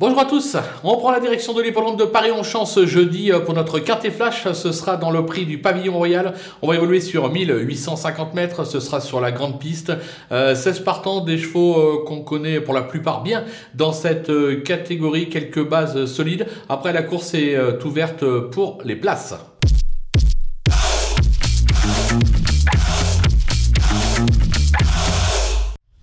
Bonjour à tous, on prend la direction de l'hippodrome de Paris. En chance jeudi euh, pour notre quintet flash, ce sera dans le prix du pavillon royal, on va évoluer sur 1850 mètres, ce sera sur la grande piste, 16 euh, partants, des chevaux euh, qu'on connaît pour la plupart bien dans cette catégorie, quelques bases solides, après la course est ouverte pour les places.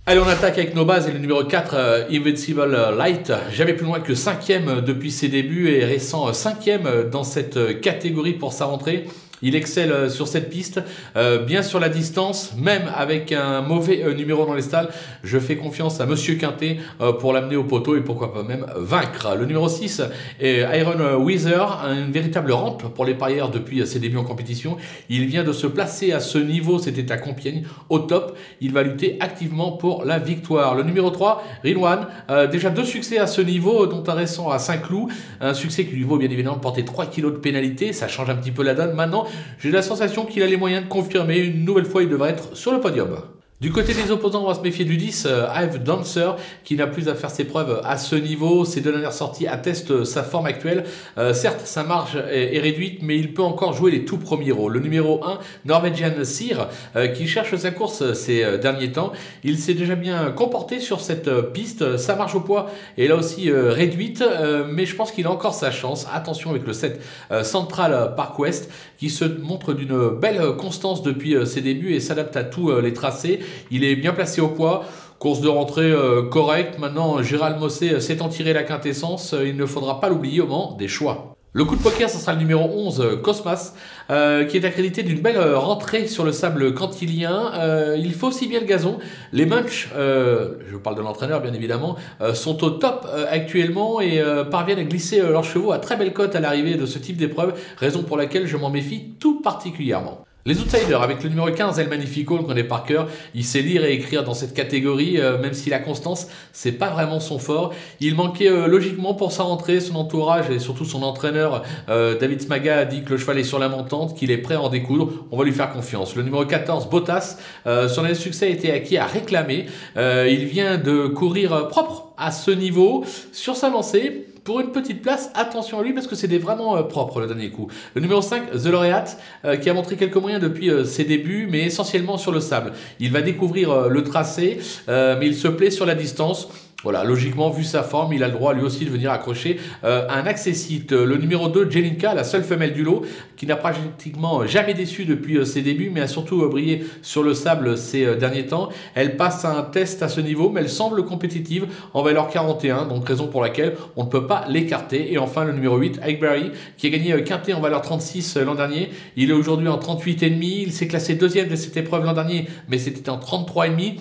Allez, on attaque avec nos bases et le numéro 4, euh, Invincible Light. Jamais plus loin que 5ème depuis ses débuts et récent 5ème dans cette catégorie pour sa rentrée. Il excelle euh, sur cette piste, euh, bien sur la distance, même avec un mauvais euh, numéro dans les stalles. Je fais confiance à Monsieur Quintet pour l'amener au poteau et pourquoi pas même vaincre. Le numéro 6 est Iron Wither, une véritable rampe pour les parieurs depuis ses débuts en compétition. Il vient de se placer à ce niveau, c'était à Compiègne, au top. Il va lutter activement pour la victoire. Le numéro 3, Rinwan, déjà deux succès à ce niveau, dont un récent à Saint-Cloud. Un succès qui lui vaut bien évidemment de porter 3 kilos de pénalité. Ça change un petit peu la donne. Maintenant, j'ai la sensation qu'il a les moyens de confirmer. Une nouvelle fois, il devrait être sur le podium. Du côté des opposants, on va se méfier du 10, euh, Ive Dancer, qui n'a plus à faire ses preuves à ce niveau. Ses deux dernières sorties attestent sa forme actuelle. Euh, certes, sa marge est, réduite, mais il peut encore jouer les tout premiers rôles. Le numéro 1, Norwegian Sear, euh, qui cherche sa course ces derniers temps. Il s'est déjà bien comporté sur cette piste. Sa marge au poids est là aussi réduite, mais je pense qu'il a encore sa chance. Attention avec le 7 Central Park West, qui se montre d'une belle constance depuis ses débuts et s'adapte à tous les tracés. Il est bien placé au poids. Course de rentrée euh, correcte. Maintenant, Gérald Mossé s'est en tiré la quintessence. Il ne faudra pas l'oublier au moment des choix. Le coup de poker, ce sera le numéro 11, euh, Cosmas, euh, qui est accrédité d'une belle rentrée sur le sable cantilien. il faut aussi bien le gazon. Les Munch, je parle de l'entraîneur bien évidemment, sont au top actuellement et parviennent à glisser leurs chevaux à très belle cote à l'arrivée de ce type d'épreuve, raison pour laquelle je m'en méfie tout particulièrement. Les outsiders, avec le numéro 15, El Magnifico, le connaît par cœur, il sait lire et écrire dans cette catégorie, euh, même si la constance, c'est pas vraiment son fort. Il manquait euh, logiquement pour sa rentrée, son entourage et surtout son entraîneur, euh, David Smaga, a dit que le cheval est sur la montante, qu'il est prêt à en découdre. On va lui faire confiance. Le numéro 14, Bottas, son succès a été acquis à réclamer. il vient de courir propre à ce niveau sur sa lancée pour une petite place, attention à lui parce que c'est vraiment euh, propre le dernier coup. Le numéro 5, The Laureate, euh, qui a montré quelques moyens depuis euh, ses débuts, mais essentiellement sur le sable. Il va découvrir le tracé, mais il se plaît sur la distance. Voilà, logiquement, vu sa forme, il a le droit lui aussi de venir accrocher euh, un accessite. Le numéro 2, Jelinka, la seule femelle du lot, qui n'a pratiquement jamais déçu depuis euh, ses débuts, mais a surtout euh, brillé sur le sable ces derniers temps. Elle passe un test à ce niveau, mais elle semble compétitive en valeur 41, donc raison pour laquelle on ne peut pas l'écarter. Et enfin, le numéro 8, Ikeberry, qui a gagné quintet en valeur 36 l'an dernier. Il est aujourd'hui en 38,5. Il s'est classé deuxième de cette épreuve l'an dernier, mais c'était en 33,5.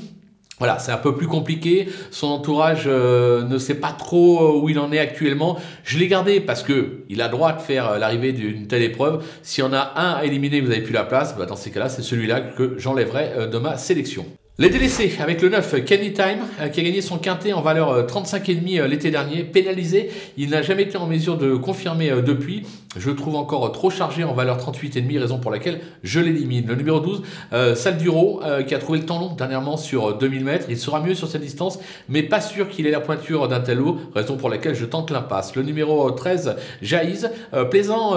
Voilà, c'est un peu plus compliqué. Son entourage euh, ne sait pas trop euh, où il en est actuellement. Je l'ai gardé parce que il a droit de faire euh, l'arrivée d'une telle épreuve. S'il y en a un à éliminer, vous n'avez plus la place. Bah, dans ces cas-là, c'est celui-là que j'enlèverai de ma sélection. Les délaissés avec le 9 Kenny Time euh, qui a gagné son quintet en valeur 35,5 euh, euh, l'été dernier, pénalisé, il n'a jamais été en mesure de confirmer depuis. Je le trouve encore trop chargé en valeur 38,5, raison pour laquelle je l'élimine. Le numéro 12, euh, Salduro, qui a trouvé le temps long dernièrement sur 2000 mètres. Il sera mieux sur cette distance, mais pas sûr qu'il ait la pointure d'un tel haut, raison pour laquelle je tente l'impasse. Le numéro 13, Jaïz, plaisant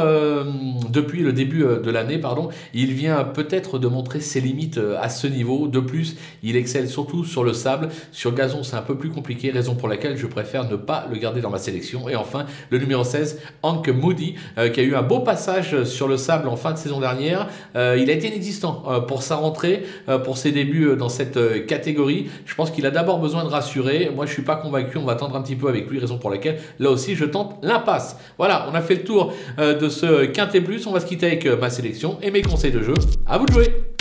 depuis le début de l'année, pardon. Il vient peut-être de montrer ses limites à ce niveau. De plus, il excelle surtout sur le sable. Sur gazon, c'est un peu plus compliqué, raison pour laquelle je préfère ne pas le garder dans ma sélection. Et enfin, le numéro 16, Hank Moody, euh, qui a eu un beau passage sur le sable en fin de saison dernière. Euh, il a été inexistant euh, pour sa rentrée, pour ses débuts dans cette catégorie. Je pense qu'il a d'abord besoin de rassurer. Moi, je suis pas convaincu. On va attendre un petit peu avec lui, raison pour laquelle là aussi je tente l'impasse. Voilà, on a fait le tour de ce quintet plus. On va se quitter avec ma sélection et mes conseils de jeu. À vous de jouer.